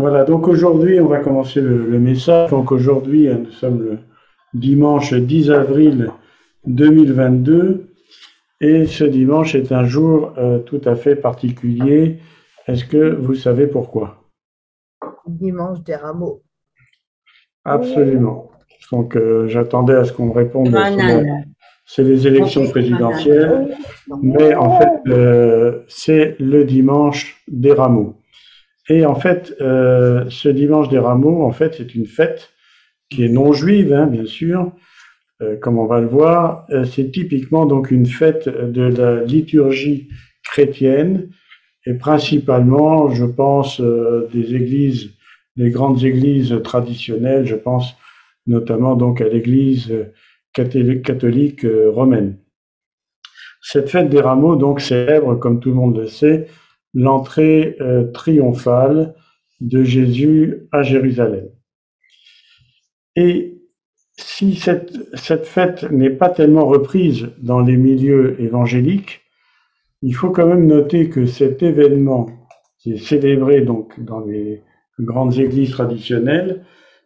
Voilà, donc aujourd'hui, on va commencer le, message. Donc aujourd'hui, hein, nous sommes le dimanche 10 avril 2022 et ce dimanche est un jour euh, tout à fait particulier. Est-ce que vous savez pourquoi? Dimanche des rameaux. Absolument. Donc euh, j'attendais à ce qu'on me réponde. C'est les élections présidentielles, mais en fait, euh, c'est le dimanche des rameaux. Et en fait, euh, ce dimanche des rameaux, en fait, c'est une fête qui est non juive, hein, bien sûr, euh, comme on va le voir. Euh, c'est typiquement donc une fête de la liturgie chrétienne et principalement, je pense, des églises, des grandes églises traditionnelles. Je pense notamment donc à l'église catholique, catholique romaine. Cette fête des rameaux donc célèbre, comme tout le monde le sait, l'entrée euh, triomphale de Jésus à Jérusalem. Et si cette, cette fête n'est pas tellement reprise dans les milieux évangéliques, il faut quand même noter que cet événement, qui est célébré donc dans les grandes églises traditionnelles,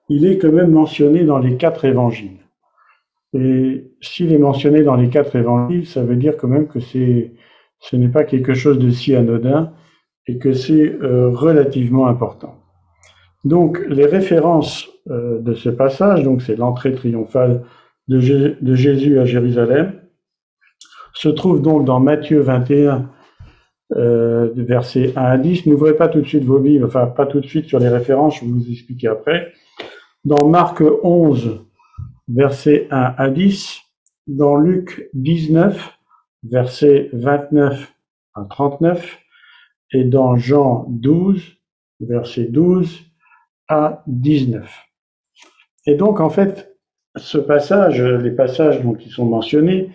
il est quand même mentionné dans les quatre évangiles. Et s'il est mentionné dans les quatre évangiles, ça veut dire quand même que c'est ce n'est pas quelque chose de si anodin et que c'est euh, relativement important. Donc les références euh, de ce passage, donc c'est l'entrée triomphale de, Jésus à Jérusalem, se trouvent donc dans Matthieu 21, euh, versets 1 à 10. N'ouvrez pas tout de suite vos Bibles, enfin pas tout de suite sur les références, je vais vous expliquer après. Dans Marc 11, versets 1 à 10, dans Luc 19, versets 29 à 39, et dans Jean 12, versets 12 à 19. Et donc, en fait, ce passage, les passages ils sont mentionnés,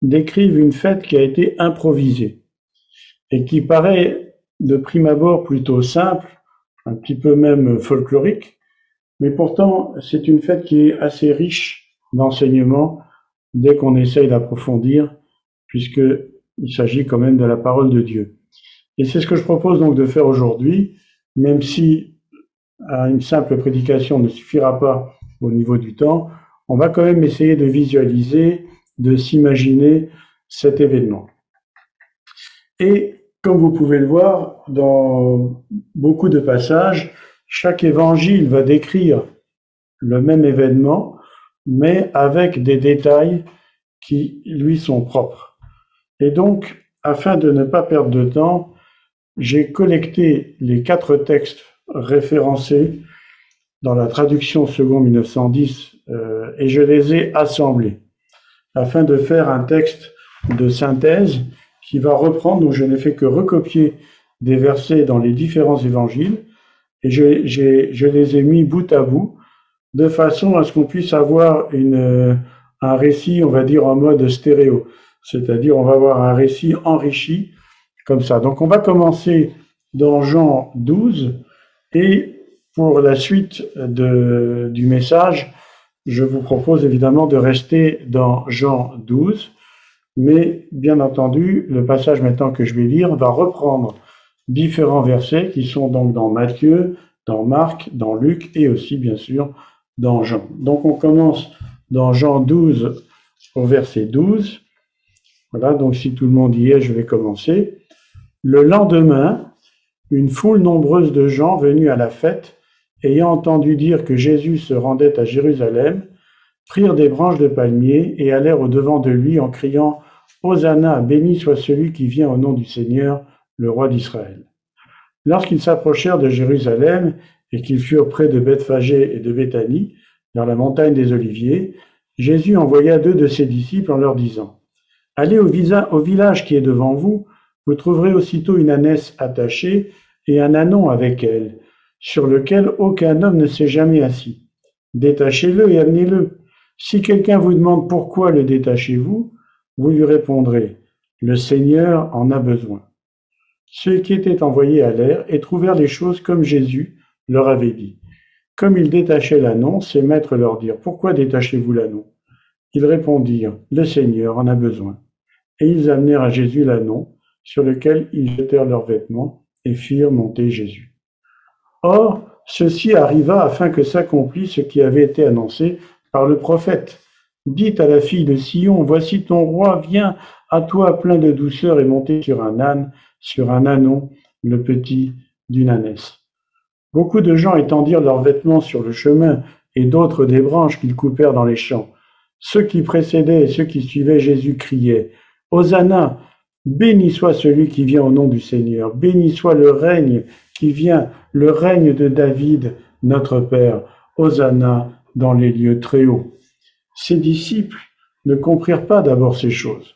décrivent une fête qui a été improvisée et qui paraît de prime abord plutôt simple, un petit peu même folklorique, mais pourtant c'est une fête qui est assez riche d'enseignements dès qu'on essaye d'approfondir, puisqu'il s'agit quand même de la parole de Dieu. Et c'est ce que je propose donc de faire aujourd'hui, même si une simple prédication ne suffira pas au niveau du temps, on va quand même essayer de visualiser, de s'imaginer cet événement. Et comme vous pouvez le voir, dans beaucoup de passages, chaque évangile va décrire le même événement, mais avec des détails qui lui sont propres. Et donc, afin de ne pas perdre de temps, j'ai collecté les quatre textes référencés dans la traduction second 1910 euh, et je les ai assemblés afin de faire un texte de synthèse qui va reprendre, donc je n'ai fait que recopier des versets dans les différents évangiles et je, les ai mis bout à bout de façon à ce qu'on puisse avoir un récit, on va dire, en mode stéréo. C'est-à-dire, on va avoir un récit enrichi comme ça. Donc on va commencer dans Jean 12 et pour la suite du message, je vous propose évidemment de rester dans Jean 12, mais bien entendu, le passage maintenant que je vais lire va reprendre différents versets qui sont donc dans Matthieu, dans Marc, dans Luc et aussi bien sûr dans Jean. Donc on commence dans Jean 12 au verset 12. Voilà, donc si tout le monde y est, je vais commencer. Le lendemain, une foule nombreuse de gens venus à la fête, ayant entendu dire que Jésus se rendait à Jérusalem, prirent des branches de palmier et allèrent au-devant de lui en criant Hosanna, béni soit celui qui vient au nom du Seigneur, le roi d'Israël. Lorsqu'ils s'approchèrent de Jérusalem et qu'ils furent près de Bethphagée et de Béthanie, dans la montagne des Oliviers, Jésus envoya deux de ses disciples en leur disant Allez au, village qui est devant vous, vous trouverez aussitôt une ânesse attachée et un anon avec elle, sur lequel aucun homme ne s'est jamais assis. Détachez-le et amenez-le. Si quelqu'un vous demande pourquoi le détachez-vous, vous lui répondrez, le Seigneur en a besoin. Ceux qui étaient envoyés l'air et trouvèrent les choses comme Jésus leur avait dit. Comme ils détachaient l'anon, ses maîtres leur dirent, pourquoi détachez-vous l'anon? Ils répondirent, le Seigneur en a besoin. Et ils amenèrent à Jésus l'anon, sur lequel ils jetèrent leurs vêtements et firent monter Jésus. Or, ceci arriva afin que s'accomplisse ce qui avait été annoncé par le prophète. Dites à la fille de Sion, voici ton roi vient à toi plein de douceur et monté sur un âne, sur un ânon, le petit d'une ânesse. Beaucoup de gens étendirent leurs vêtements sur le chemin et d'autres des branches qu'ils coupèrent dans les champs. Ceux qui précédaient et ceux qui suivaient Jésus criaient, Hosanna, béni soit celui qui vient au nom du Seigneur, béni soit le règne qui vient, le règne de David, notre Père, Hosanna dans les lieux très hauts. Ses disciples ne comprirent pas d'abord ces choses.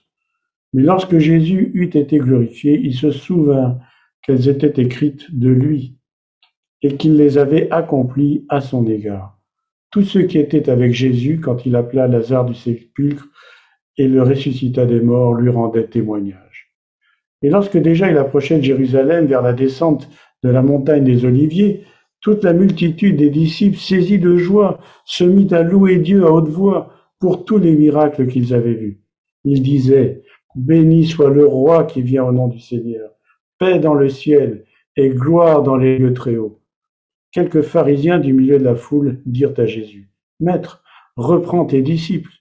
Mais lorsque Jésus eut été glorifié, il se souvint qu'elles étaient écrites de lui et qu'il les avait accomplies à son égard. Tous ceux qui étaient avec Jésus quand il appela Lazare du sépulcre et le ressuscita des morts lui rendaient témoignage. Et lorsque déjà il approchait de Jérusalem vers la descente de la montagne des Oliviers, toute la multitude des disciples, saisis de joie, se mit à louer Dieu à haute voix pour tous les miracles qu'ils avaient vus. Ils disaient, Béni soit le roi qui vient au nom du Seigneur, paix dans le ciel et gloire dans les lieux très hauts. Quelques pharisiens du milieu de la foule dirent à Jésus, Maître, reprends tes disciples.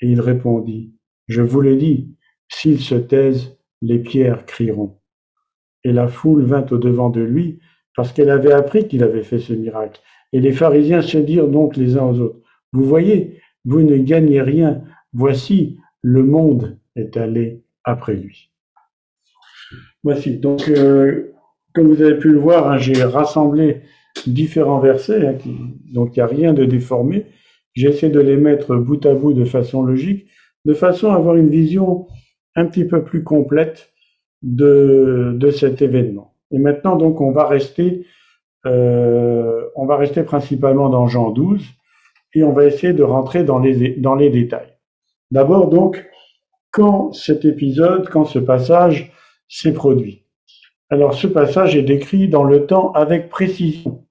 Et il répondit, Je vous le dis, s'ils se taisent, les pierres crieront. Et la foule vint au devant de lui, parce qu'elle avait appris qu'il avait fait ce miracle. Et les pharisiens se dirent donc les uns aux autres, Vous voyez, vous ne gagnez rien, voici, le monde est allé après lui. Voici, donc, euh, comme vous avez pu le voir, hein, j'ai rassemblé différents versets, hein, donc il n'y a rien de déformé. J'essaie de les mettre bout à bout de façon logique, de façon à avoir une vision un petit peu plus complète de, de cet événement. Et maintenant, donc, on va rester, euh, on va rester principalement dans Jean 12 et on va essayer de rentrer dans les, dans les détails. D'abord, donc, quand cet épisode, quand ce passage s'est produit. Alors, ce passage est décrit dans le temps avec précision.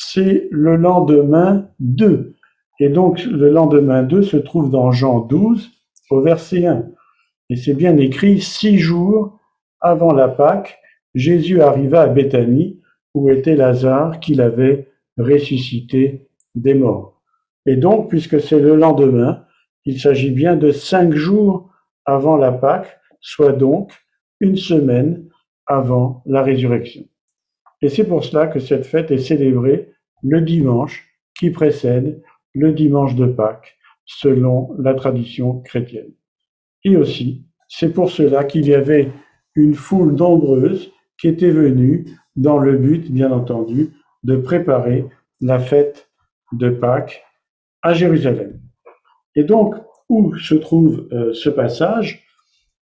C'est le lendemain 2. Et donc, le lendemain 2 se trouve dans Jean 12, au verset 1. Et c'est bien écrit, six jours avant la Pâque, Jésus arriva à Béthanie, où était Lazare, qu'il avait ressuscité des morts. Et donc, puisque c'est le lendemain, il s'agit bien de cinq jours avant la Pâque, soit donc une semaine avant la résurrection. Et c'est pour cela que cette fête est célébrée le dimanche qui précède le dimanche de Pâques, selon la tradition chrétienne. Et aussi, c'est pour cela qu'il y avait une foule nombreuse qui était venue dans le but, bien entendu, de préparer la fête de Pâques à Jérusalem. Et donc, où se trouve euh, ce passage?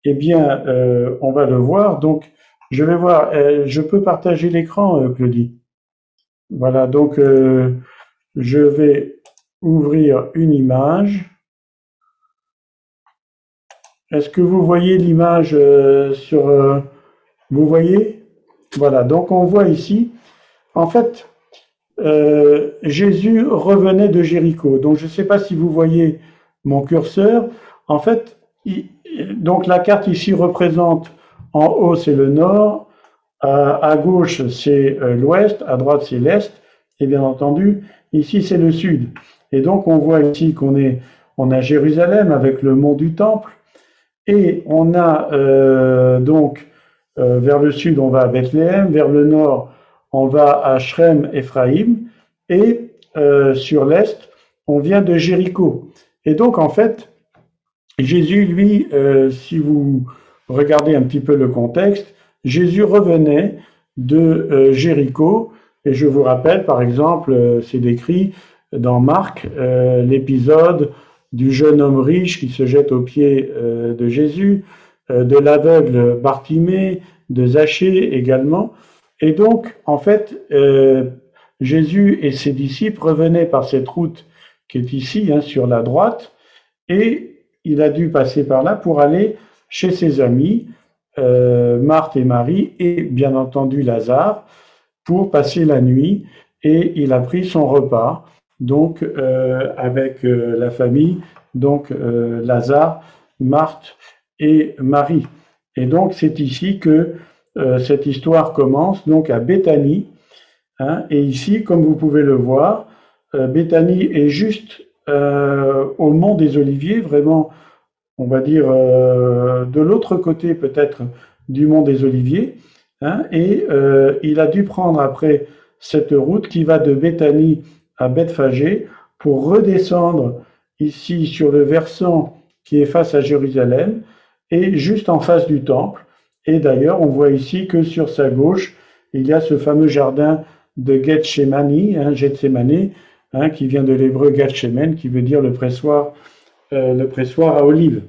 Eh bien, euh, on va le voir. Donc, je vais voir. Euh, je peux partager l'écran, Claudie. Voilà. Donc, je vais ouvrir une image. Est-ce que vous voyez l'image sur Vous voyez? Voilà. Donc, on voit ici. En fait, Jésus revenait de Jéricho. Donc, je ne sais pas si vous voyez mon curseur, en fait, donc la carte ici représente en haut c'est le nord, à, gauche c'est euh, l'ouest, à droite c'est l'est, et bien entendu ici c'est le sud. Et donc on voit ici qu'on est on a Jérusalem avec le mont du Temple, et on a euh, donc euh, vers le sud on va à Bethléem, vers le nord on va à Shrem, Ephraim, et sur l'est on vient de Jéricho. Et donc, en fait, Jésus, lui, si vous regardez un petit peu le contexte, Jésus revenait de euh, Jéricho, et je vous rappelle, par exemple, euh, c'est décrit dans Marc, l'épisode du jeune homme riche qui se jette aux pieds de Jésus, de l'aveugle Bartimée, de Zachée également. Et donc, en fait, Jésus et ses disciples revenaient par cette route qui est ici, hein, sur la droite, et il a dû passer par là pour aller chez ses amis, euh, Marthe et Marie, et bien entendu Lazare, pour passer la nuit, et il a pris son repas, donc euh, avec euh, la famille, donc Lazare, Marthe et Marie. Et donc c'est ici que cette histoire commence, donc à Béthanie, Hein. et ici, comme vous pouvez le voir, Béthanie est juste au mont des Oliviers, vraiment, on va dire, euh, de l'autre côté peut-être du mont des Oliviers. Hein, et il a dû prendre après cette route qui va de Béthanie à Bethphagée pour redescendre ici sur le versant qui est face à Jérusalem et juste en face du temple. Et d'ailleurs, on voit ici que sur sa gauche, il y a ce fameux jardin de Gethsemane, hein, Gethsemane hein, qui vient de l'hébreu Gethsemane, qui veut dire le pressoir, euh, le pressoir à olive.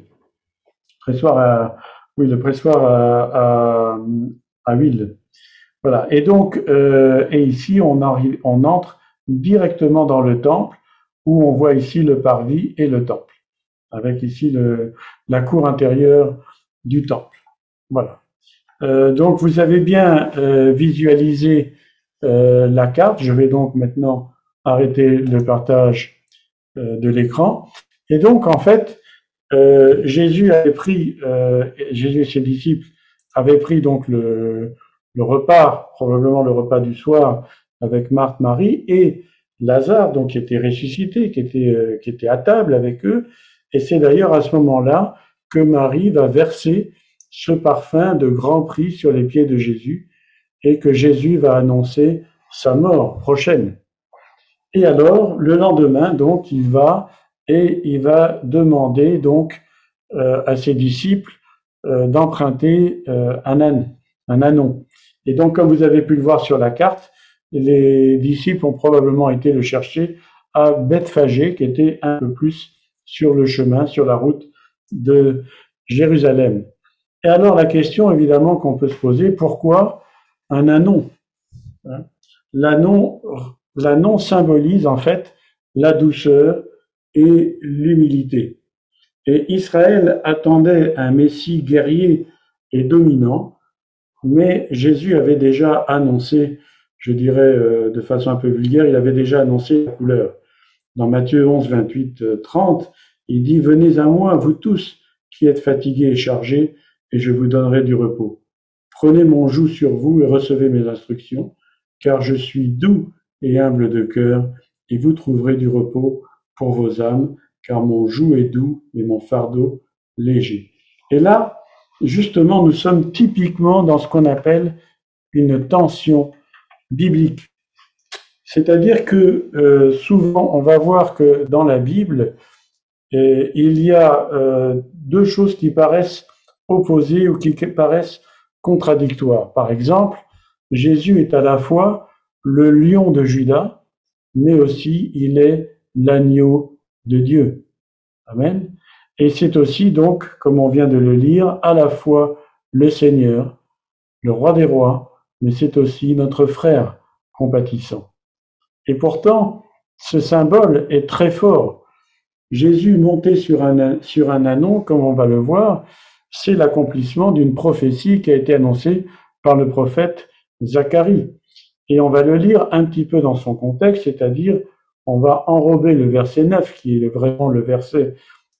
Pressoir à, oui, le pressoir à, huile. Voilà. Et donc, euh, et ici, on, entre directement dans le temple, où on voit ici le parvis et le temple, avec ici la cour intérieure du temple. Voilà. Euh, donc, vous avez bien visualisé la carte. Je vais donc maintenant arrêter le partage de l'écran. Et donc, en fait, euh, Jésus avait pris, Jésus et ses disciples avaient pris donc le, le repas, probablement le repas du soir, avec Marthe, Marie et Lazare, donc qui était ressuscité, qui était, qui était à table avec eux. Et c'est d'ailleurs à ce moment-là que Marie va verser ce parfum de grand prix sur les pieds de Jésus et que Jésus va annoncer sa mort prochaine. Et alors, le lendemain, donc, il va et il va demander donc euh, à ses disciples euh, d'emprunter euh, un âne, un anon. Et donc, comme vous avez pu le voir sur la carte, les disciples ont probablement été le chercher à Bethphagée, qui était un peu plus sur le chemin, sur la route de Jérusalem. Et alors la question évidemment qu'on peut se poser, pourquoi un anon? Hein? L'anon symbolise en fait la douceur et l'humilité. Et Israël attendait un Messie guerrier et dominant, mais Jésus avait déjà annoncé, je dirais euh, de façon un peu vulgaire, il avait déjà annoncé la couleur. Dans Matthieu 11, 28, 30, il dit, Venez à moi, vous tous qui êtes fatigués et chargés, et je vous donnerai du repos. Prenez mon joug sur vous et recevez mes instructions, car je suis doux et humble de cœur, et vous trouverez du repos pour vos âmes, car mon joug est doux et mon fardeau léger. Et là, justement, nous sommes typiquement dans ce qu'on appelle une tension biblique. C'est-à-dire que euh, souvent, on va voir que dans la Bible, euh, il y a euh, deux choses qui paraissent opposées ou qui paraissent contradictoires. Par exemple, Jésus est à la fois le lion de Judas, mais aussi il est l'agneau de Dieu. Amen. Et c'est aussi donc, comme on vient de le lire, à la fois le Seigneur, le roi des rois, mais c'est aussi notre frère compatissant. Et pourtant, ce symbole est très fort. Jésus monté sur un, sur un anon, comme on va le voir, c'est l'accomplissement d'une prophétie qui a été annoncée par le prophète Zacharie. Et on va le lire un petit peu dans son contexte, c'est-à-dire on va enrober le verset 9, qui est vraiment le verset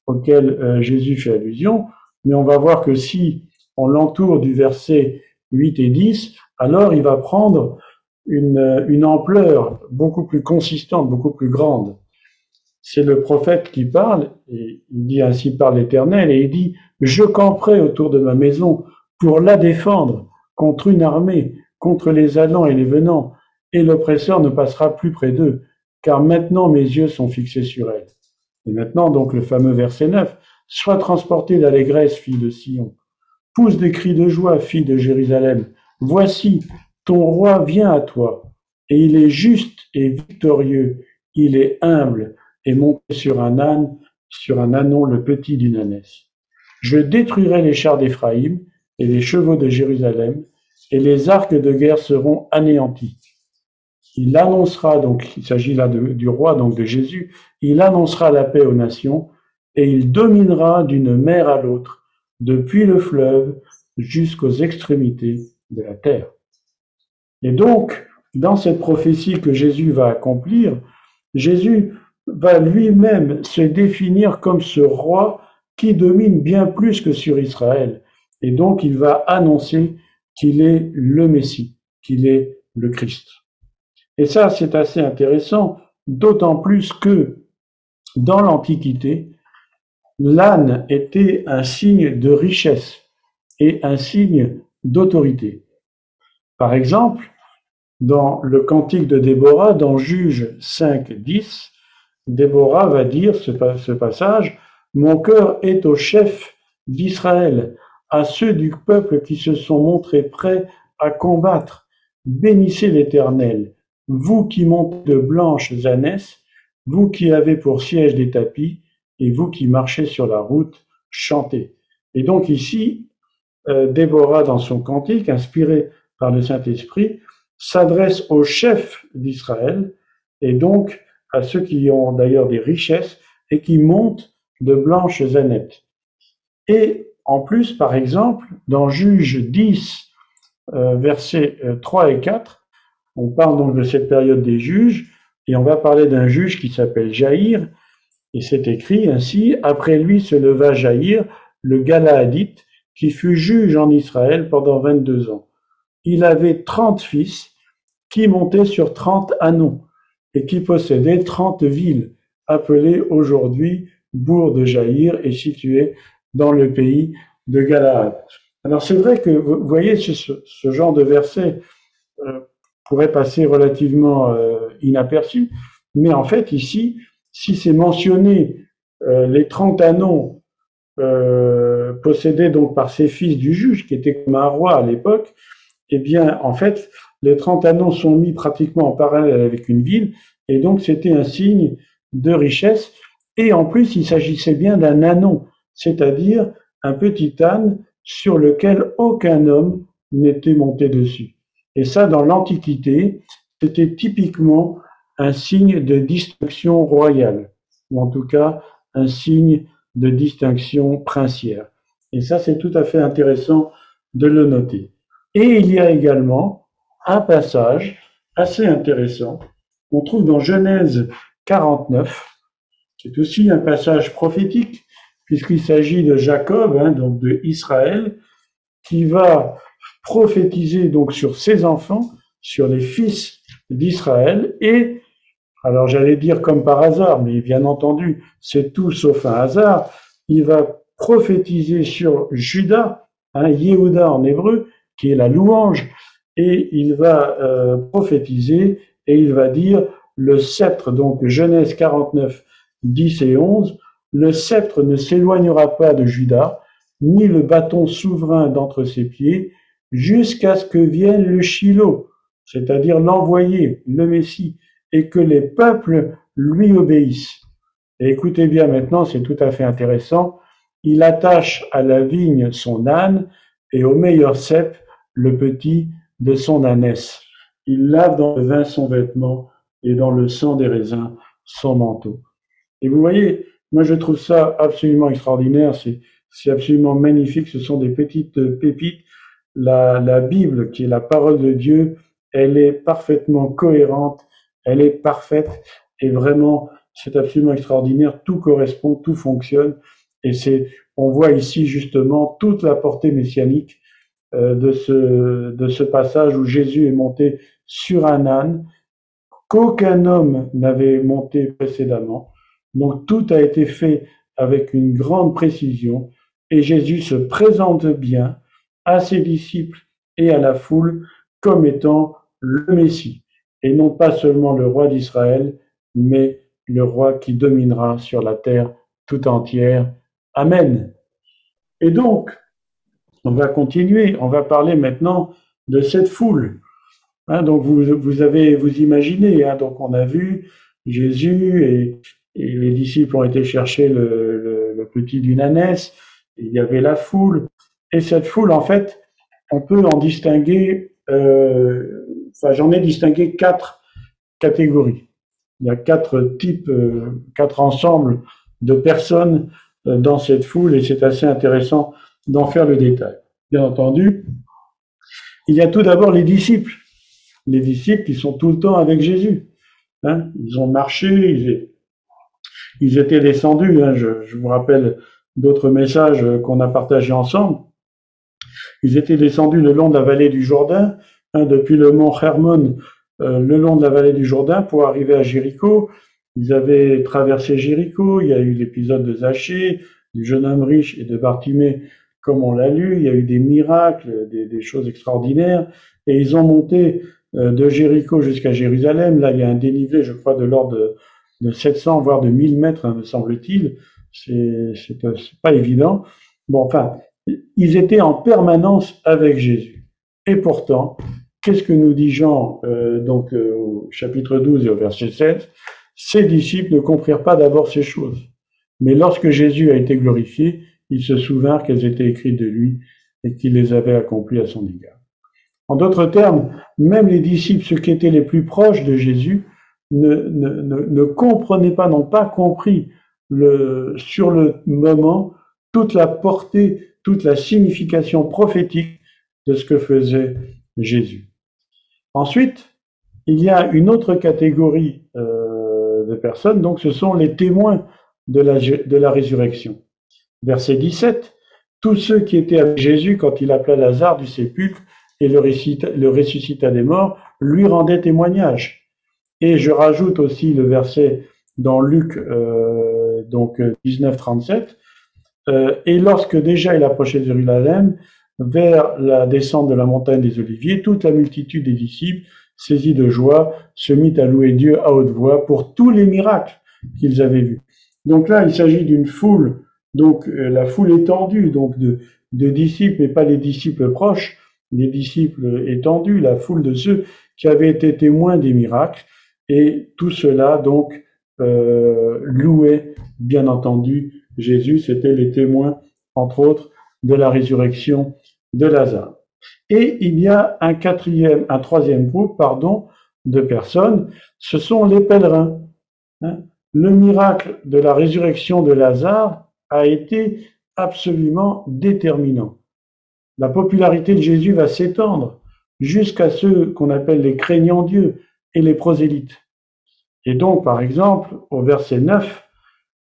auquel euh, Jésus fait allusion, mais on va voir que si on l'entoure du verset 8 et 10, alors il va prendre une, une ampleur beaucoup plus consistante, beaucoup plus grande. C'est le prophète qui parle, et il dit ainsi par l'Éternel, et il dit, je camperai autour de ma maison pour la défendre contre une armée, contre les allants et les venants, et l'oppresseur ne passera plus près d'eux, car maintenant mes yeux sont fixés sur elle. Et maintenant, donc, le fameux verset 9, Sois transporté d'allégresse, fille de Sion. Pousse des cris de joie, fille de Jérusalem. Voici, ton roi vient à toi, et il est juste et victorieux, il est humble, et monter sur un âne, sur un anon le petit d'une ânesse. Je détruirai les chars d'Éphraïm et les chevaux de Jérusalem, et les arcs de guerre seront anéantis. Il annoncera, donc il s'agit là du roi, donc de Jésus, il annoncera la paix aux nations, et il dominera d'une mer à l'autre, depuis le fleuve jusqu'aux extrémités de la terre. Et donc, dans cette prophétie que Jésus va accomplir, Jésus va lui-même se définir comme ce roi qui domine bien plus que sur Israël. Et donc il va annoncer qu'il est le Messie, qu'il est le Christ. Et ça, c'est assez intéressant, d'autant plus que dans l'Antiquité, l'âne était un signe de richesse et un signe d'autorité. Par exemple, dans le cantique de Déborah, dans Juge 5, 10, Déborah va dire ce, passage, Mon cœur est au chef d'Israël, à ceux du peuple qui se sont montrés prêts à combattre. Bénissez l'Éternel, vous qui montez de blanches ânesses, vous qui avez pour siège des tapis, et vous qui marchez sur la route, chantez. Et donc ici, euh, Déborah, dans son cantique, inspiré par le Saint-Esprit, s'adresse aux chefs d'Israël, et donc à ceux qui ont d'ailleurs des richesses et qui montent de blanches ânettes. Et en plus, par exemple, dans Juge 10, euh, versets 3 euh, et 4, on parle donc de cette période des juges, et on va parler d'un juge qui s'appelle Jaïr, et c'est écrit ainsi, après lui se leva Jaïr, le Galaadite, qui fut juge en Israël pendant 22 ans. Il avait 30 fils qui montaient sur 30 anneaux et qui possédaient 30 villes, appelées aujourd'hui Bourg de Jaïr et situées dans le pays de Galaad. Alors c'est vrai que vous voyez ce, ce genre de verset euh, pourrait passer relativement euh, inaperçu, mais en fait ici, si c'est mentionné euh, les 30 anneaux euh, possédés donc par ses fils du juge, qui était comme un roi à l'époque, eh bien en fait les 30 anneaux sont mis pratiquement en parallèle avec une ville, et donc c'était un signe de richesse, et en plus il s'agissait bien d'un anneau, c'est-à-dire un petit âne sur lequel aucun homme n'était monté dessus. Et ça, dans l'Antiquité, c'était typiquement un signe de distinction royale, ou en tout cas un signe de distinction princière. Et ça, c'est tout à fait intéressant de le noter. Et il y a également un passage assez intéressant qu'on trouve dans Genèse 49. C'est aussi un passage prophétique, puisqu'il s'agit de Jacob, hein, donc de Israël, qui va prophétiser donc sur ses enfants, sur les fils d'Israël, et, alors j'allais dire comme par hasard, mais bien entendu, c'est tout sauf un hasard, il va prophétiser sur Judas, hein, Yehuda en hébreu, qui est la louange, et il va euh, prophétiser et il va dire le sceptre, donc Genèse 49, 10 et 11, le sceptre ne s'éloignera pas de Judas, ni le bâton souverain d'entre ses pieds, jusqu'à ce que vienne le Shiloh, c'est-à-dire l'envoyé, le Messie, et que les peuples lui obéissent. Et écoutez bien maintenant, c'est tout à fait intéressant. Il attache à la vigne son âne et au meilleur cep le petit de son ânesse. Il lave dans le vin son vêtement et dans le sang des raisins son manteau. Et vous voyez, moi je trouve ça absolument extraordinaire, c'est absolument magnifique, ce sont des petites pépites la, la Bible, qui est la parole de Dieu, elle est parfaitement cohérente, elle est parfaite, et vraiment, c'est absolument extraordinaire, tout correspond, tout fonctionne, et c'est, on voit ici justement toute la portée messianique euh, de, ce, de ce passage où Jésus est monté sur un âne qu'aucun homme n'avait monté précédemment. Donc tout a été fait avec une grande précision et Jésus se présente bien à ses disciples et à la foule comme étant le Messie, et non pas seulement le roi d'Israël, mais le roi qui dominera sur la terre tout entière. Amen. Et donc, on va continuer, on va parler maintenant de cette foule. Hein, donc vous, vous avez, vous imaginez, hein, donc on a vu Jésus et, les disciples ont été chercher le, le petit d'une ânesse, il y avait la foule, et cette foule, en fait, on peut en distinguer, euh, enfin j'en ai distingué quatre catégories. Il y a quatre types, euh, quatre ensembles de personnes euh, dans cette foule et c'est assez intéressant d'en faire le détail. Bien entendu, il y a tout d'abord les disciples. Les disciples qui sont tout le temps avec Jésus. Hein. ils ont marché, ils, étaient descendus. Hein. je, je, vous rappelle d'autres messages qu'on a partagés ensemble. Ils étaient descendus le long de la vallée du Jourdain, hein, depuis le mont Hermon euh, le long de la vallée du Jourdain pour arriver à Jéricho. Ils avaient traversé Jéricho, il y a eu l'épisode de Zachée, du jeune homme riche et de Bartimée, comme on l'a lu, il y a eu des miracles, des, choses extraordinaires, et ils ont monté euh, de Jéricho jusqu'à Jérusalem. Là, il y a un dénivelé, je crois, de l'ordre de, 700, voire de 1000 mètres, hein, me semble-t-il. C'est pas évident. Bon, enfin, ils étaient en permanence avec Jésus. Et pourtant, qu'est-ce que nous dit Jean, euh, donc euh, au chapitre 12 et au verset 7 Ses disciples ne comprirent pas d'abord ces choses. Mais lorsque Jésus a été glorifié, ils se souvinrent qu'elles étaient écrites de lui et qu'il les avait accomplies à son égard. En d'autres termes, même les disciples, ceux qui étaient les plus proches de Jésus, ne, comprenaient pas, n'ont pas compris sur le moment toute la portée, toute la signification prophétique de ce que faisait Jésus. Ensuite, il y a une autre catégorie euh, de personnes, donc ce sont les témoins de la, résurrection. Verset 17, tous ceux qui étaient avec Jésus quand il appela Lazare du sépulcre et le, le ressuscita des morts, lui rendaient témoignage. Et je rajoute aussi le verset dans Luc euh, donc 19, 37, euh, et lorsque déjà il approchait Jérusalem, vers la descente de la montagne des Oliviers, toute la multitude des disciples, saisis de joie, se mit à louer Dieu à haute voix pour tous les miracles qu'ils avaient vus. Donc là, il s'agit d'une foule, donc euh, la foule étendue, donc de, de disciples, mais pas les disciples proches, des disciples étendus, la foule de ceux qui avaient été témoins des miracles, et tout cela donc euh, louait bien entendu Jésus, c'était les témoins, entre autres, de la résurrection de Lazare. Et il y a un quatrième, un troisième groupe, pardon, de personnes, ce sont les pèlerins. Hein. Le miracle de la résurrection de Lazare a été absolument déterminant. La popularité de Jésus va s'étendre jusqu'à ceux qu'on appelle les craignants Dieu et les prosélytes. Et donc, par exemple, au verset 9,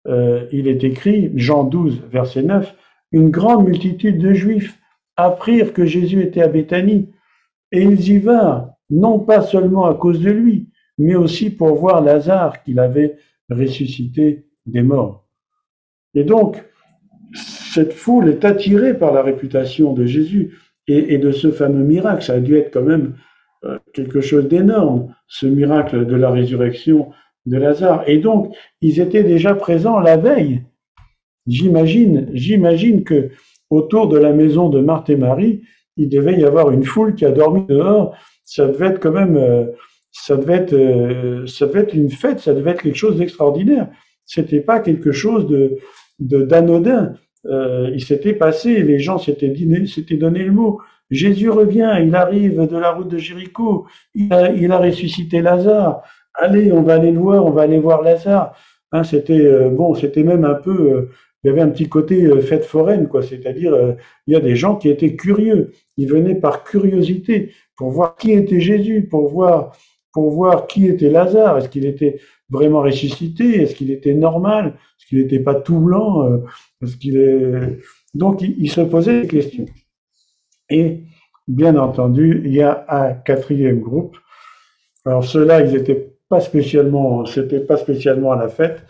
euh, il est écrit, Jean 12, verset 9, une grande multitude de Juifs apprirent que Jésus était à Béthanie, et ils y vinrent, non pas seulement à cause de lui, mais aussi pour voir Lazare qu'il avait ressuscité des morts. Et donc, cette foule est attirée par la réputation de Jésus et, de ce fameux miracle. Ça a dû être quand même euh, quelque chose d'énorme, ce miracle de la résurrection de Lazare. Et donc, ils étaient déjà présents la veille. J'imagine, j'imagine que autour de la maison de Marthe et Marie, il devait y avoir une foule qui a dormi dehors. Ça devait être quand même, euh, ça devait être, euh, ça devait être une fête, ça devait être quelque chose d'extraordinaire. C'était pas quelque chose de d'anodin. Euh, il s'était passé, les gens s'étaient s'étaient donné le mot. Jésus revient, il arrive de la route de Jéricho, il a ressuscité Lazare allez, on va aller le voir, on va aller voir Lazare. Hein, c'était euh, bon, c'était même un peu, euh, il y avait un petit côté euh, fête foraine, quoi. C'est-à-dire, il y a des gens qui étaient curieux. Ils venaient par curiosité pour voir qui était Jésus, pour voir, pour voir qui était Lazare. Est-ce qu'il était vraiment ressuscité? Est-ce qu'il était normal? Est-ce qu'il n'était pas tout blanc? Est-ce qu'il est donc il, il se posait des questions. Et bien entendu, il y a un quatrième groupe. Alors ceux-là, ils étaient pas spécialement, c'était pas spécialement à la fête,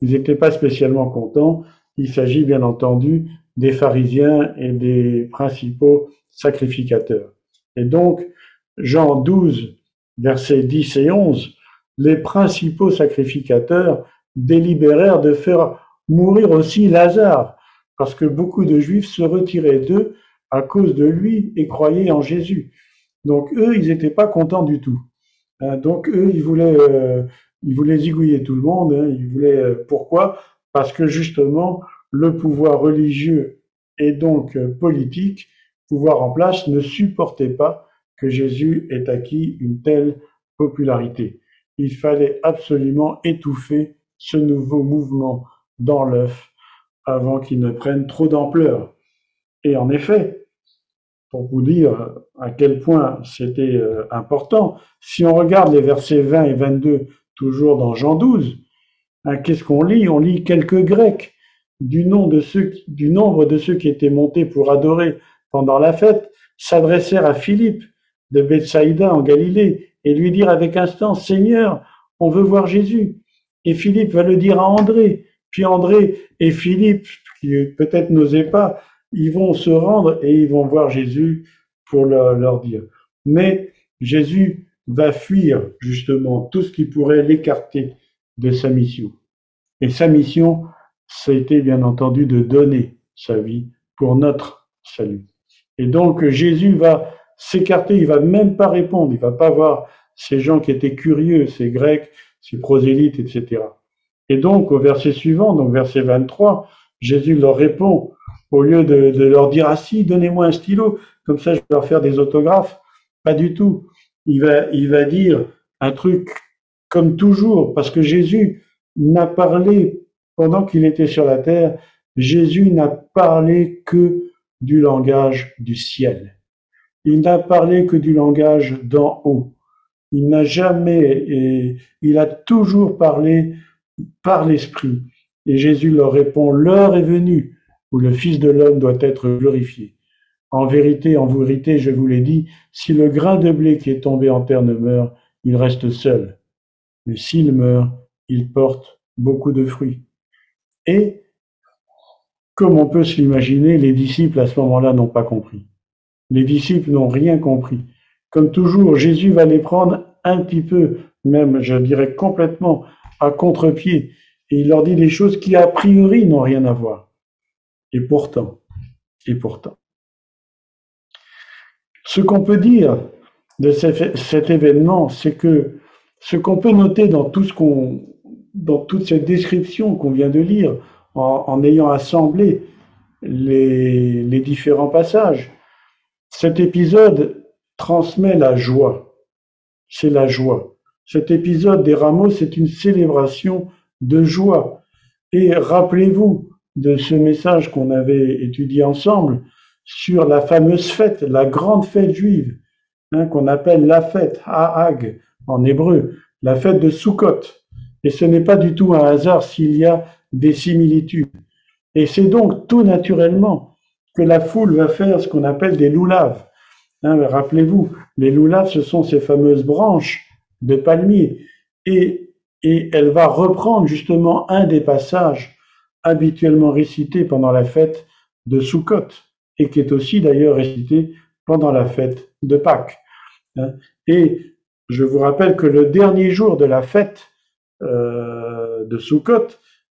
ils n'étaient pas spécialement contents. Il s'agit bien entendu des pharisiens et des principaux sacrificateurs. Et donc, Jean 12, versets 10 et 11, les principaux sacrificateurs délibérèrent de faire mourir aussi Lazare, parce que beaucoup de Juifs se retiraient d'eux à cause de lui et croyaient en Jésus. Donc eux, ils n'étaient pas contents du tout. Euh, donc eux, ils voulaient, euh, ils voulaient zigouiller tout le monde. Hein. Ils voulaient euh, pourquoi? Parce que justement, le pouvoir religieux et donc politique, pouvoir en place, ne supportait pas que Jésus ait acquis une telle popularité. Il fallait absolument étouffer ce nouveau mouvement dans l'œuf avant qu'il ne prenne trop d'ampleur. Et en effet, pour vous dire à quel point c'était euh, important. Si on regarde les versets 20 et 22, toujours dans Jean 12, hein, qu'est-ce qu'on lit? On lit quelques Grecs du, nom de ceux, du nombre de ceux qui étaient montés pour adorer pendant la fête, s'adressèrent à Philippe de Bethsaïda en Galilée et lui dire avec instance, Seigneur, on veut voir Jésus. Et Philippe va le dire à André. Puis André et Philippe, qui peut-être n'osaient pas, ils vont se rendre et ils vont voir Jésus pour leur dire. Mais Jésus va fuir justement tout ce qui pourrait l'écarter de sa mission. Et sa mission, été bien entendu de donner sa vie pour notre salut. Et donc Jésus va s'écarter, il va même pas répondre, il va pas voir ces gens qui étaient curieux, ces Grecs, ces prosélytes, etc. Et donc au verset suivant, donc verset 23, Jésus leur répond, au lieu de, de leur dire, ah si, donnez-moi un stylo, comme ça je vais leur faire des autographes, pas du tout. Il va, il va dire un truc comme toujours, parce que Jésus n'a parlé pendant qu'il était sur la terre, Jésus n'a parlé que du langage du ciel. Il n'a parlé que du langage d'en haut. Il n'a jamais, et il a toujours parlé par l'Esprit. Et Jésus leur répond, l'heure est venue où le Fils de l'homme doit être glorifié. En vérité, en vérité, je vous l'ai dit, si le grain de blé qui est tombé en terre ne meurt, il reste seul. Mais s'il meurt, il porte beaucoup de fruits. Et comme on peut se l'imaginer, les disciples à ce moment-là n'ont pas compris. Les disciples n'ont rien compris. Comme toujours, Jésus va les prendre un petit peu, même je dirais complètement à contre-pied, et il leur dit des choses qui a priori n'ont rien à voir. Et pourtant, et pourtant. Ce qu'on peut dire de cet événement, c'est que ce qu'on peut noter dans tout ce dans toute cette description qu'on vient de lire, en, ayant assemblé les différents passages. Cet épisode transmet la joie. C'est la joie. Cet épisode des rameaux, c'est une célébration de joie. Et rappelez-vous de ce message qu'on avait étudié ensemble sur la fameuse fête, la grande fête juive, hein, qu'on appelle la fête, Ha'ag en hébreu, la fête de Sukkot. Et ce n'est pas du tout un hasard s'il y a des similitudes. Et c'est donc tout naturellement que la foule va faire ce qu'on appelle des loulaves. Hein, rappelez-vous, les loulaves, ce sont ces fameuses branches de palmier. Et, et elle va reprendre justement un des passages habituellement récités pendant la fête de Sukkot, et qui est aussi d'ailleurs récité pendant la fête de Pâques. Hein. Et je vous rappelle que le dernier jour de la fête euh, de Sukkot,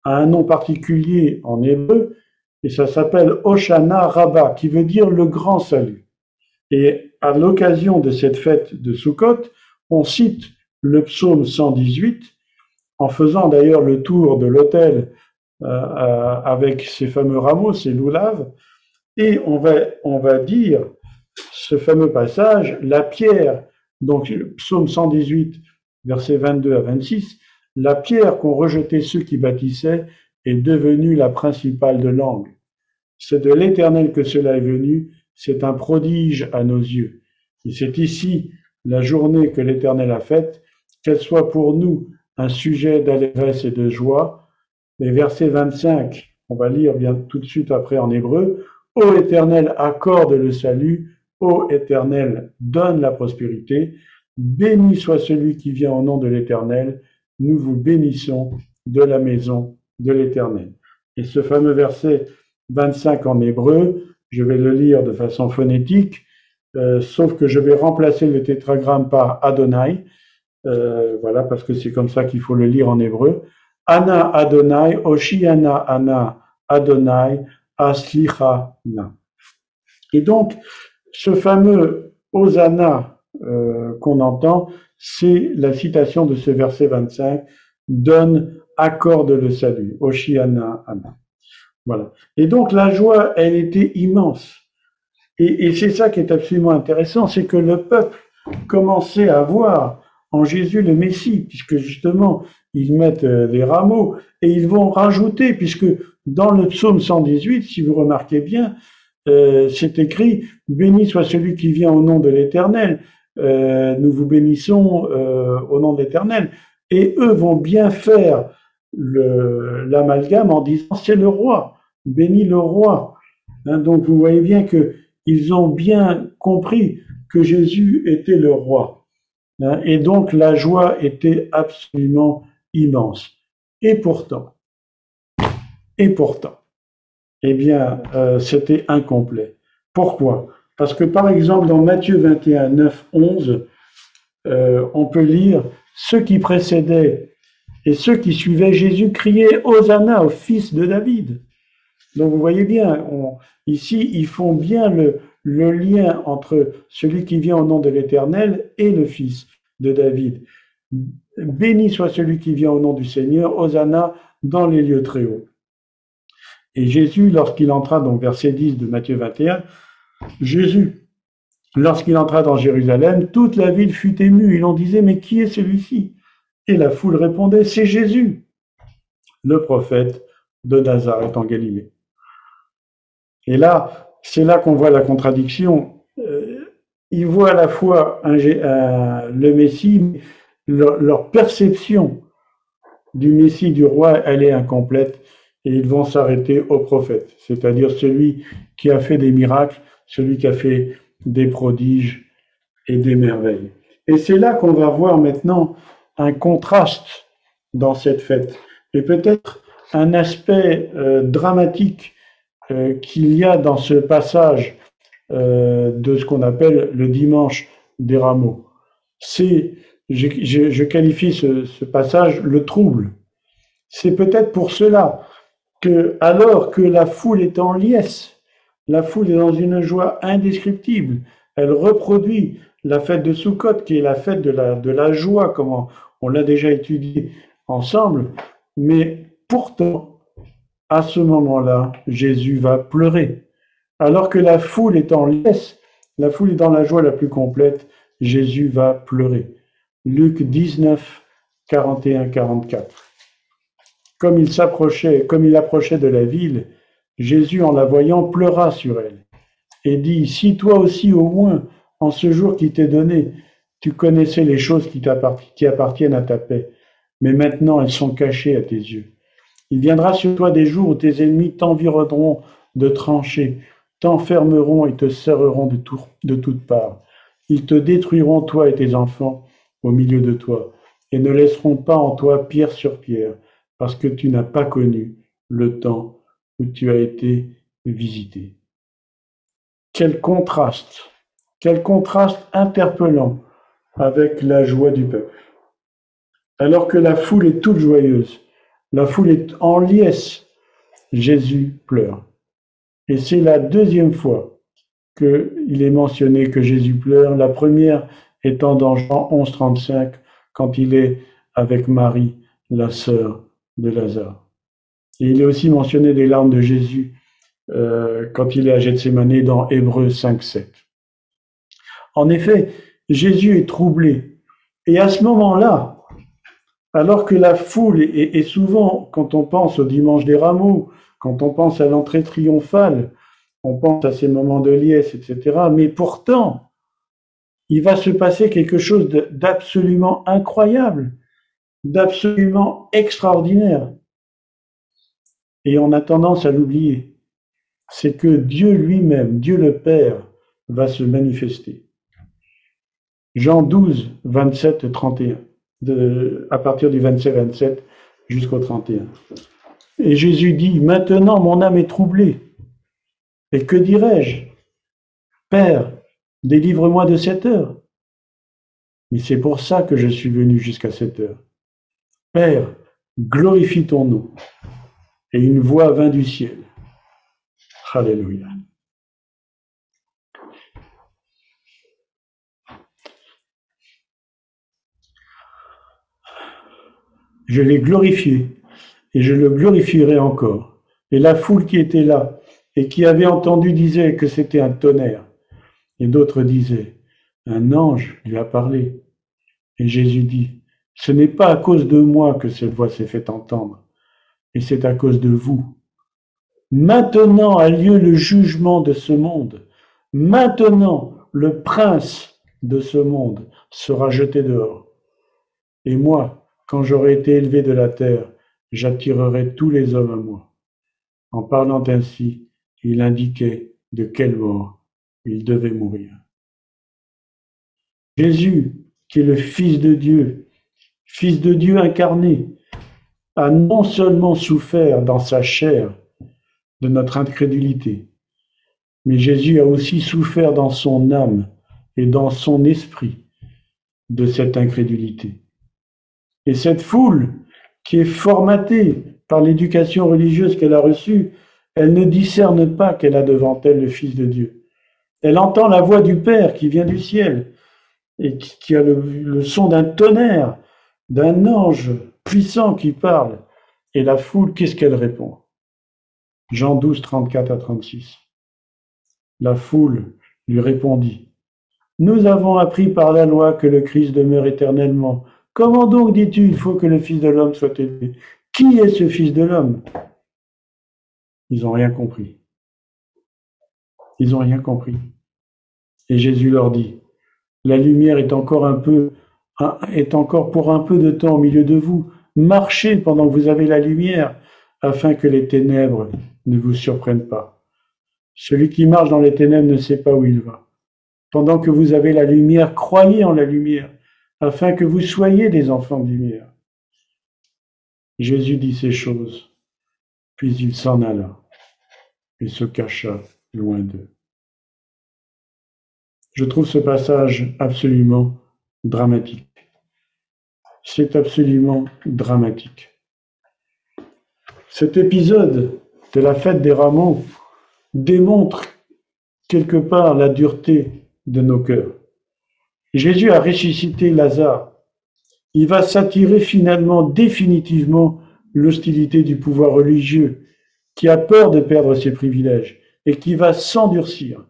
a un nom particulier en hébreu, et ça s'appelle Oshana Rabbah, qui veut dire le grand salut. Et à l'occasion de cette fête de Sukkot, on cite le psaume 118, en faisant d'ailleurs le tour de l'autel avec ces fameux rameaux, ces loulaves, et on va, on va dire ce fameux passage, la pierre, donc psaume 118, versets 22 à 26, la pierre qu'ont rejetée ceux qui bâtissaient est devenue la principale de l'angle. C'est de l'Éternel que cela est venu, c'est un prodige à nos yeux. Et c'est ici la journée que l'Éternel a faite, qu'elle soit pour nous un sujet d'allégresse et de joie. Les versets 25, on va lire bien tout de suite après en hébreu. Ô Éternel, accorde le salut. Ô Éternel, donne la prospérité. Béni soit celui qui vient au nom de l'Éternel nous vous bénissons de la maison de l'Éternel. Et ce fameux verset 25 en hébreu, je vais le lire de façon phonétique, euh, sauf que je vais remplacer le tétragramme par Adonai, euh, voilà, parce que c'est comme ça qu'il faut le lire en hébreu. Ana Adonai, Oshiana Ana Adonai, Aslicha Na. Et donc, ce fameux Hosanna euh, qu'on entend, c'est la citation de ce verset 25, donne, accorde le salut, Oshiana Ana. Voilà. Et donc la joie, elle était immense. Et c'est ça qui est absolument intéressant, c'est que le peuple commençait à voir en Jésus le Messie, puisque justement, ils mettent euh, les rameaux, et ils vont rajouter, puisque dans le psaume 118, si vous remarquez bien, euh, c'est écrit, béni soit celui qui vient au nom de l'Éternel. Euh, nous vous bénissons euh, au nom de l'Éternel. Et eux vont bien faire l'amalgame en disant c'est le roi, bénis le roi. Hein, donc vous voyez bien que ils ont bien compris que Jésus était le roi. Hein, et donc la joie était absolument immense. Et pourtant, et pourtant, eh bien, euh, c'était incomplet. Pourquoi? Parce que par exemple, dans Matthieu 21, 9, 11, on peut lire ceux qui précédaient et ceux qui suivaient Jésus criaient Hosanna au fils de David. Donc vous voyez bien, ici, ils font bien le, le lien entre celui qui vient au nom de l'Éternel et le fils de David. Béni soit celui qui vient au nom du Seigneur, Hosanna dans les lieux très hauts. Et Jésus, lorsqu'il entra, donc verset 10 de Matthieu 21, Jésus, lorsqu'il entra dans Jérusalem, toute la ville fut émue. Il en disait, mais qui est celui-ci? Et la foule répondait, c'est Jésus, le prophète de Nazareth en Galilée. Et là, c'est là qu'on voit la contradiction. Euh, ils voient à la fois le Messie, leur, perception du Messie, du roi, elle est incomplète et ils vont s'arrêter au prophète, c'est-à-dire celui qui a fait des miracles, celui qui a fait des prodiges et des merveilles. Et c'est là qu'on va voir maintenant un contraste dans cette fête et peut-être un aspect euh, dramatique euh, qu'il y a dans ce passage euh, de ce qu'on appelle le dimanche des rameaux. C'est, je, qualifie ce, passage le trouble. C'est peut-être pour cela que, alors que la foule est en liesse, la foule est dans une joie indescriptible, elle reproduit la fête de Sukkot, qui est la fête de la, de la joie, comme on, on l'a déjà étudié ensemble, mais pourtant, à ce moment-là, Jésus va pleurer. Alors que la foule est en liesse, la foule est dans la joie la plus complète, Jésus va pleurer. Luc 19, 41, 44. Comme il s'approchait, comme il approchait de la ville, Jésus, en la voyant, pleura sur elle et dit, si toi aussi au moins, en ce jour qui t'est donné, tu connaissais les choses qui, qui appartiennent à ta paix, mais maintenant elles sont cachées à tes yeux. Il viendra sur toi des jours où tes ennemis t'environneront de tranchées, t'enfermeront et te serreront de toutes parts. Ils te détruiront, toi et tes enfants, au milieu de toi, et ne laisseront pas en toi pierre sur pierre, parce que tu n'as pas connu le temps où tu as été visité. Quel contraste, quel contraste interpellant avec la joie du peuple. Alors que la foule est toute joyeuse, la foule est en liesse, Jésus pleure. Et c'est la deuxième fois qu'il est mentionné que Jésus pleure, la première étant dans Jean 11, 35, quand il est avec Marie, la sœur de Lazare. Et il est aussi mentionné des larmes de Jésus euh, quand il est à Gethsemane dans Hébreu 5, 7. En effet, Jésus est troublé. Et à ce moment-là, alors que la foule, est souvent, quand on pense au dimanche des rameaux, quand on pense à l'entrée triomphale, on pense à ces moments de liesse, etc. Mais pourtant, il va se passer quelque chose d'absolument incroyable d'absolument extraordinaire. Et on a tendance à l'oublier. C'est que Dieu lui-même, Dieu le Père, va se manifester. Jean 12, 27 et 31, de, à partir du 27-27 jusqu'au 31. Et Jésus dit, maintenant mon âme est troublée. Et que dirais-je? Père, délivre-moi de cette heure. Mais c'est pour ça que je suis venu jusqu'à cette heure. Père, glorifie ton nom. Et une voix vint du ciel. Alléluia. Je l'ai glorifié et je le glorifierai encore. Et la foule qui était là et qui avait entendu disait que c'était un tonnerre. Et d'autres disaient, un ange lui a parlé. Et Jésus dit, ce n'est pas à cause de moi que cette voix s'est fait entendre, et c'est à cause de vous. Maintenant a lieu le jugement de ce monde. Maintenant, le prince de ce monde sera jeté dehors. Et moi, quand j'aurai été élevé de la terre, j'attirerai tous les hommes à moi. En parlant ainsi, il indiquait de quelle mort il devait mourir. Jésus qui est le Fils de Dieu, Fils de Dieu incarné, a non seulement souffert dans sa chair de notre incrédulité, mais Jésus a aussi souffert dans son âme et dans son esprit de cette incrédulité. Et cette foule qui est formatée par l'éducation religieuse qu'elle a reçue, elle ne discerne pas qu'elle a devant elle le Fils de Dieu. Elle entend la voix du Père qui vient du ciel et qui a le, son d'un tonnerre, d'un ange puissant qui parle. Et la foule, qu'est-ce qu'elle répond? Jean 12, 34 à 36. La foule lui répondit, Nous avons appris par la loi que le Christ demeure éternellement. Comment donc dis-tu, il faut que le Fils de l'homme soit élevé Qui est ce Fils de l'homme? Ils n'ont rien compris. Ils n'ont rien compris. Et Jésus leur dit, la lumière est encore un peu, est encore pour un peu de temps au milieu de vous. Marchez pendant que vous avez la lumière, afin que les ténèbres ne vous surprennent pas. Celui qui marche dans les ténèbres ne sait pas où il va. Pendant que vous avez la lumière, croyez en la lumière, afin que vous soyez des enfants de lumière. Jésus dit ces choses, puis il s'en alla et se cacha loin d'eux. Je trouve ce passage absolument dramatique. C'est absolument dramatique. Cet épisode de la fête des rameaux démontre quelque part la dureté de nos cœurs. Jésus a ressuscité Lazare. Il va s'attirer finalement définitivement l'hostilité du pouvoir religieux qui a peur de perdre ses privilèges et qui va s'endurcir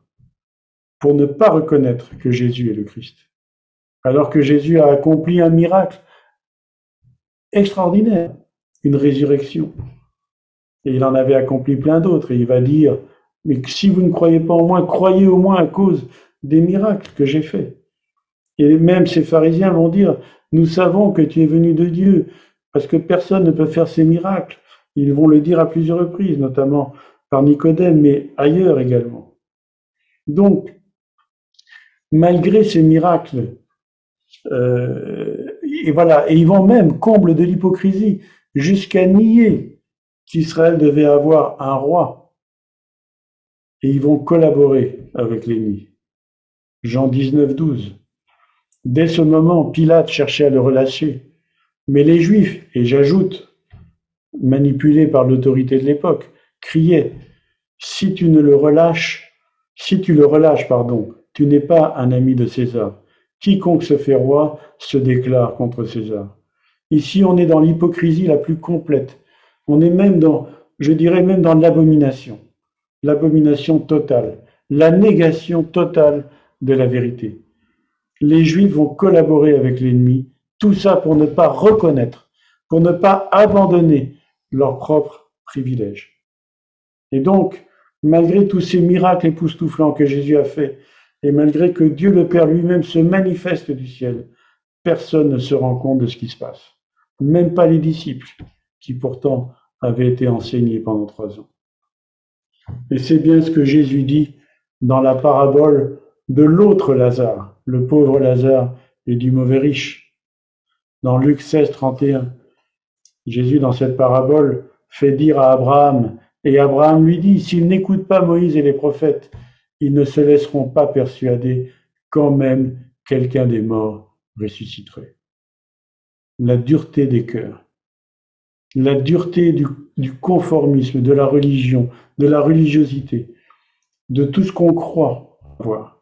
pour ne pas reconnaître que Jésus est le Christ. Alors que Jésus a accompli un miracle extraordinaire, une résurrection. Et il en avait accompli plein d'autres. Et il va dire, mais si vous ne croyez pas en moi, croyez au moins à cause des miracles que j'ai faits. Et même ces pharisiens vont dire, nous savons que tu es venu de Dieu, parce que personne ne peut faire ces miracles. Ils vont le dire à plusieurs reprises, notamment par Nicodème, mais ailleurs également. Donc, malgré ces miracles. Euh, et voilà, et ils vont même, comble de l'hypocrisie, jusqu'à nier qu'Israël devait avoir un roi. Et ils vont collaborer avec l'ennemi. Jean 19, 12. Dès ce moment, Pilate cherchait à le relâcher. Mais les Juifs, et j'ajoute, manipulés par l'autorité de l'époque, criaient Si tu ne le relâches, si tu le relâches, pardon, tu n'es pas un ami de César. Quiconque se fait roi se déclare contre César. Ici, on est dans l'hypocrisie la plus complète. On est même dans, je dirais même dans l'abomination. L'abomination totale. La négation totale de la vérité. Les Juifs vont collaborer avec l'ennemi. Tout ça pour ne pas reconnaître, pour ne pas abandonner leurs propres privilèges. Et donc, malgré tous ces miracles époustouflants que Jésus a faits, et malgré que Dieu le Père lui-même se manifeste du ciel, personne ne se rend compte de ce qui se passe. Même pas les disciples, qui pourtant avaient été enseignés pendant trois ans. Et c'est bien ce que Jésus dit dans la parabole de l'autre Lazare, le pauvre Lazare et du mauvais riche. Dans Luc 16, 31, Jésus, dans cette parabole, fait dire à Abraham, et Abraham lui dit, s'il n'écoute pas Moïse et les prophètes, ils ne se laisseront pas persuader quand même quelqu'un des morts ressusciterait. La dureté des cœurs, la dureté du, conformisme, de la religion, de la religiosité, de tout ce qu'on croit voir.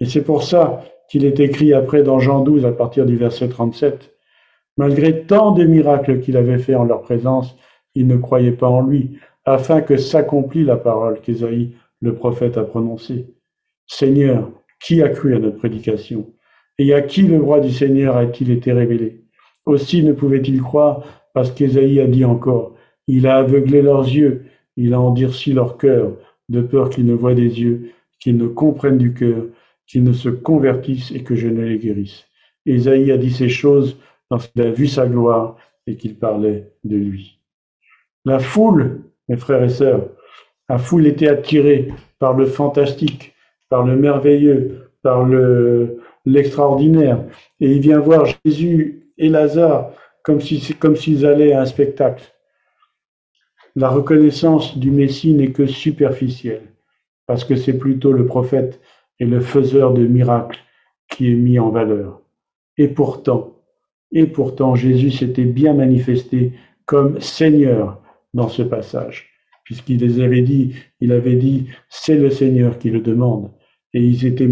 Et c'est pour ça qu'il est écrit après dans Jean 12 à partir du verset 37, Malgré tant de miracles qu'il avait fait en leur présence, ils ne croyaient pas en lui, afin que s'accomplît la parole qu'Ésaïe le prophète a prononcé. Seigneur, qui a cru à notre prédication? Et à qui le roi du Seigneur a-t-il été révélé? Aussi ne pouvait-il croire parce qu'Ésaïe a dit encore, Il a aveuglé leurs yeux, il a endurci leur cœur, de peur qu'ils ne voient des yeux, qu'ils ne comprennent du cœur, qu'ils ne se convertissent et que je ne les guérisse. Ésaïe a dit ces choses lorsqu'il a vu sa gloire et qu'il parlait de lui. La foule, mes frères et sœurs, la foule était attirée par le fantastique, par le merveilleux, par le, l'extraordinaire. Et il vient voir Jésus et Lazare comme comme s'ils allaient à un spectacle. La reconnaissance du Messie n'est que superficielle, parce que c'est plutôt le prophète et le faiseur de miracles qui est mis en valeur. Et pourtant, et pourtant, Jésus s'était bien manifesté comme Seigneur dans ce passage, puisqu'il les avait dit, il avait dit, c'est le Seigneur qui le demande. Et il était,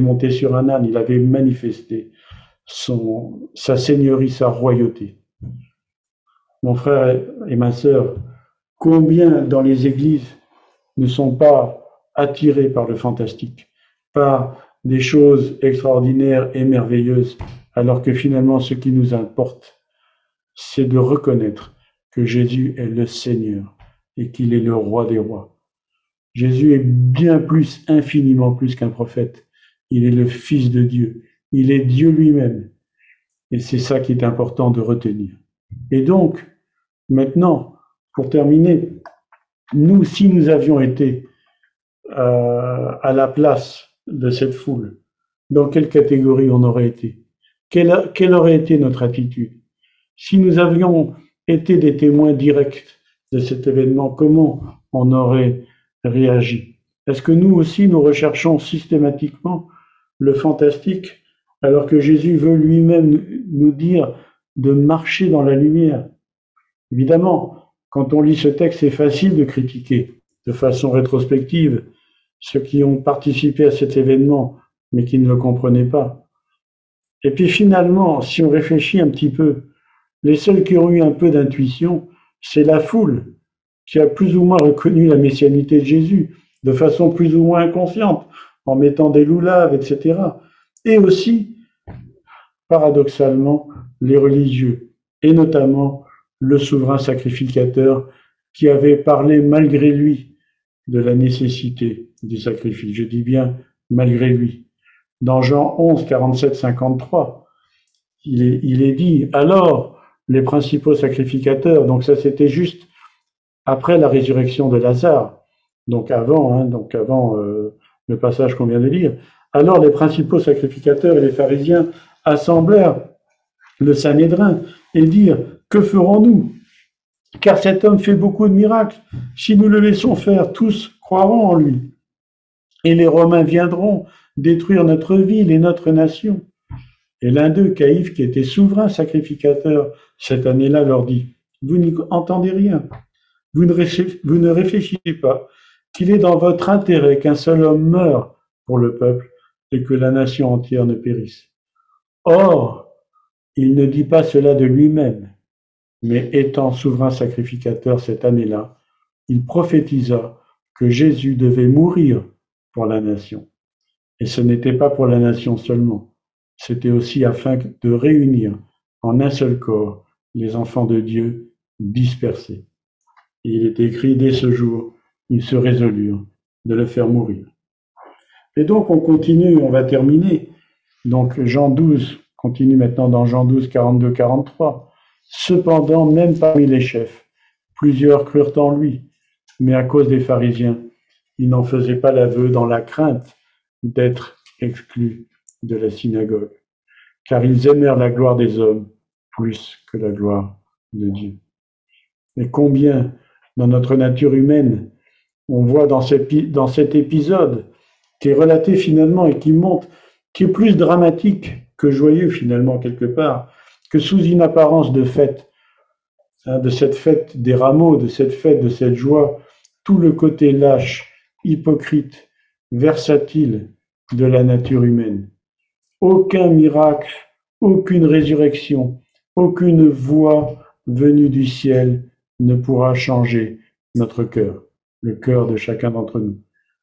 monté sur un âne, il avait manifesté sa seigneurie, sa royauté. Mon frère et ma sœur, combien dans les églises ne sont pas attirés par le fantastique, par des choses extraordinaires et merveilleuses, alors que finalement ce qui nous importe, c'est de reconnaître que Jésus est le Seigneur et qu'il est le roi des rois. Jésus est bien plus, infiniment plus qu'un prophète. Il est le Fils de Dieu. Il est Dieu lui-même. Et c'est ça qui est important de retenir. Et donc, maintenant, pour terminer, nous, si nous avions été euh, à la place de cette foule, dans quelle catégorie on aurait été? Quelle, quelle aurait été notre attitude? Si nous avions été des témoins directs de cet événement, comment on aurait réagi Est-ce que nous aussi, nous recherchons systématiquement le fantastique alors que Jésus veut lui-même nous dire de marcher dans la lumière? Évidemment, quand on lit ce texte, c'est facile de critiquer de façon rétrospective ceux qui ont participé à cet événement, mais qui ne le comprenaient pas. Et puis finalement, si on réfléchit un petit peu, les seuls qui ont eu un peu d'intuition, c'est la foule, qui a plus ou moins reconnu la messianité de Jésus, de façon plus ou moins inconsciente, en mettant des loulaves, etc. Et aussi, paradoxalement, les religieux, et notamment le souverain sacrificateur qui avait parlé malgré lui de la nécessité du sacrifice. Je dis bien malgré lui. Dans Jean 11, 47, 53, il est, il est dit, alors les principaux sacrificateurs, donc ça c'était juste après la résurrection de Lazare, donc avant, hein, donc avant euh, le passage qu'on vient de lire, alors les principaux sacrificateurs et les pharisiens assemblèrent le Sanhédrin et dirent, que ferons-nous? Car cet homme fait beaucoup de miracles. Si nous le laissons faire, tous croiront en lui. Et les Romains viendront détruire notre ville et notre nation. Et l'un d'eux, Caïphe, qui était souverain sacrificateur cette année-là, leur dit, vous n'y entendez rien, vous ne réfléchissez pas qu'il est dans votre intérêt qu'un seul homme meure pour le peuple et que la nation entière ne périsse. Or, il ne dit pas cela de lui-même, mais étant souverain sacrificateur cette année-là, il prophétisa que Jésus devait mourir pour la nation. Et ce n'était pas pour la nation seulement, c'était aussi afin de réunir en un seul corps les enfants de Dieu dispersés. Il est écrit dès ce jour, ils se résolurent de le faire mourir. Et donc on continue, on va terminer. Donc Jean 12 continue maintenant dans Jean 12, 42, 43. Cependant, même parmi les chefs, plusieurs crurent en lui, mais à cause des pharisiens, ils n'en faisaient pas l'aveu dans la crainte d'être exclus de la synagogue, car ils aimèrent la gloire des hommes plus que la gloire de Dieu. Mais combien dans notre nature humaine, on voit dans, dans cet épisode qui est relaté finalement et qui montre, qui est plus dramatique que joyeux finalement quelque part, que sous une apparence de fête, hein, de cette fête des rameaux, de cette fête, de cette joie, tout le côté lâche, hypocrite, versatile de la nature humaine. Aucun miracle, aucune résurrection, aucune voix venue du ciel ne pourra changer notre cœur, le cœur de chacun d'entre nous.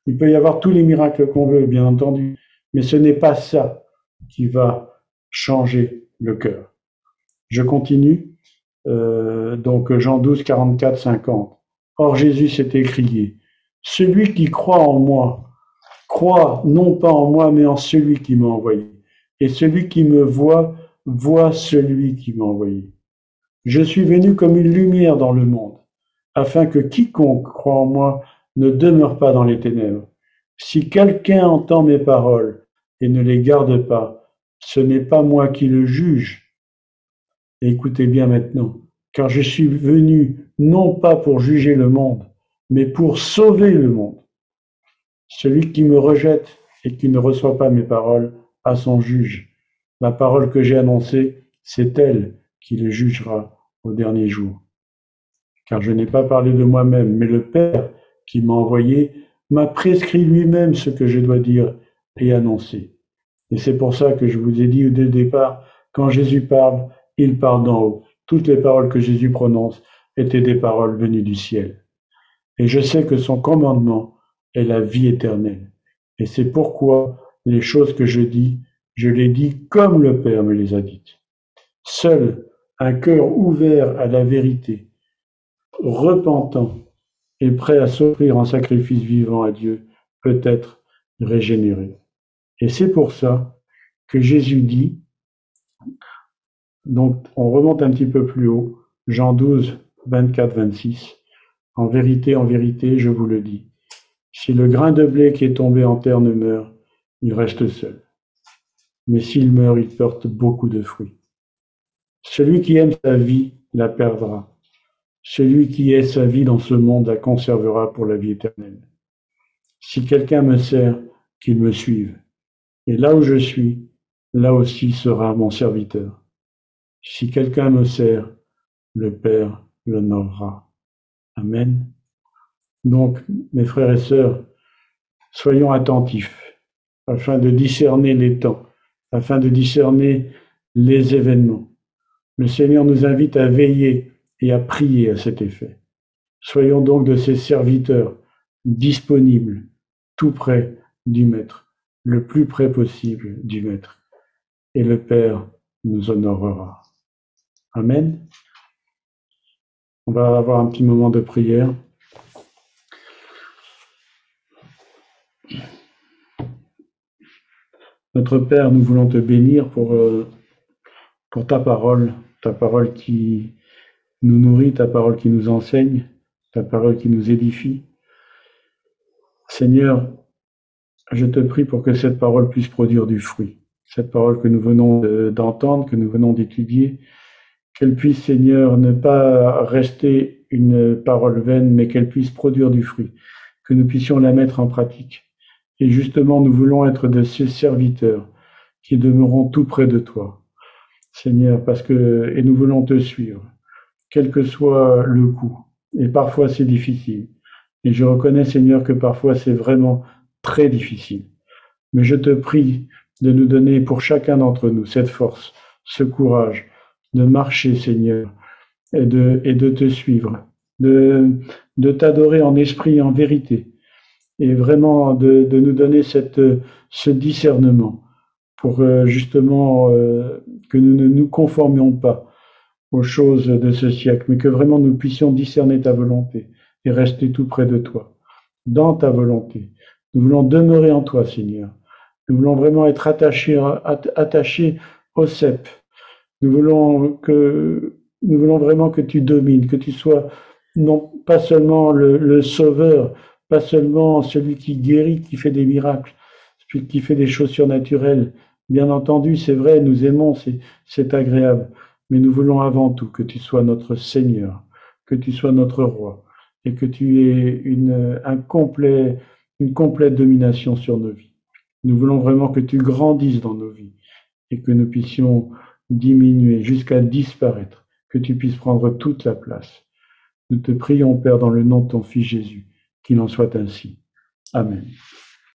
Il peut y avoir tous les miracles qu'on veut, bien entendu, mais ce n'est pas ça qui va changer le cœur. Je continue. Euh, donc Jean 12, 44, 50. Or Jésus s'est écrié, celui qui croit en moi, croit non pas en moi, mais en celui qui m'a envoyé. Et celui qui me voit, voit celui qui m'a envoyé. Je suis venu comme une lumière dans le monde, afin que quiconque croit en moi ne demeure pas dans les ténèbres. Si quelqu'un entend mes paroles et ne les garde pas, ce n'est pas moi qui le juge. Écoutez bien maintenant, car je suis venu non pas pour juger le monde, mais pour sauver le monde. Celui qui me rejette et qui ne reçoit pas mes paroles a son juge. La parole que j'ai annoncée, c'est elle qui le jugera au dernier jour. Car je n'ai pas parlé de moi-même, mais le Père qui m'a envoyé m'a prescrit lui-même ce que je dois dire et annoncer. Et c'est pour ça que je vous ai dit dès le départ, quand Jésus parle, il parle d'en haut. Toutes les paroles que Jésus prononce étaient des paroles venues du ciel. Et je sais que son commandement est la vie éternelle. Et c'est pourquoi les choses que je dis, je les dis comme le Père me les a dites. Seul un cœur ouvert à la vérité, repentant et prêt à s'offrir en sacrifice vivant à Dieu peut être régénéré. Et c'est pour ça que Jésus dit, donc on remonte un petit peu plus haut, Jean 12, 24, 26, En vérité, en vérité, je vous le dis, si le grain de blé qui est tombé en terre ne meurt, il reste seul. Mais s'il meurt, il porte beaucoup de fruits. Celui qui aime sa vie la perdra. Celui qui est sa vie dans ce monde la conservera pour la vie éternelle. Si quelqu'un me sert, qu'il me suive. Et là où je suis, là aussi sera mon serviteur. Si quelqu'un me sert, le Père l'honorera. Amen. Donc, mes frères et sœurs, soyons attentifs afin de discerner les temps, afin de discerner les événements. Le Seigneur nous invite à veiller et à prier à cet effet. Soyons donc de ces serviteurs disponibles, tout près du Maître le plus près possible du Maître, et le Père nous honorera. Amen. On va avoir un petit moment de prière. Notre Père, nous voulons te bénir pour, euh, pour ta parole, ta parole qui nous nourrit, ta parole qui nous enseigne, ta parole qui nous édifie. Seigneur, je te prie pour que cette parole puisse produire du fruit. Cette parole que nous venons d'entendre, que nous venons d'étudier, qu'elle puisse, Seigneur, ne pas rester une parole vaine, mais qu'elle puisse produire du fruit, que nous puissions la mettre en pratique. Et justement, nous voulons être de ces serviteurs qui demeuront tout près de toi, Seigneur, parce que, et nous voulons te suivre, quel que soit le coût. Et parfois c'est difficile. Et je reconnais, Seigneur, que parfois c'est vraiment très difficile. Mais je te prie de nous donner pour chacun d'entre nous cette force, ce courage de marcher, Seigneur, et de, et de te suivre, de, de t'adorer en esprit et en vérité, et vraiment de, de nous donner cette, ce discernement pour euh, justement euh, que nous ne nous conformions pas aux choses de ce siècle, mais que vraiment nous puissions discerner ta volonté et rester tout près de toi, dans ta volonté, nous voulons demeurer en toi, Seigneur. Nous voulons vraiment être attachés, attachés au cep. Nous voulons que, nous voulons vraiment que tu domines, que tu sois non pas seulement le, sauveur, pas seulement celui qui guérit, qui fait des miracles, celui qui fait des choses surnaturelles. Bien entendu, c'est vrai, nous aimons, c'est agréable. Mais nous voulons avant tout que tu sois notre Seigneur, que tu sois notre roi et que tu aies une, un complet une complète domination sur nos vies. Nous voulons vraiment que tu grandisses dans nos vies et que nous puissions diminuer jusqu'à disparaître, que tu puisses prendre toute la place. Nous te prions, Père, dans le nom de ton Fils Jésus, qu'il en soit ainsi. Amen.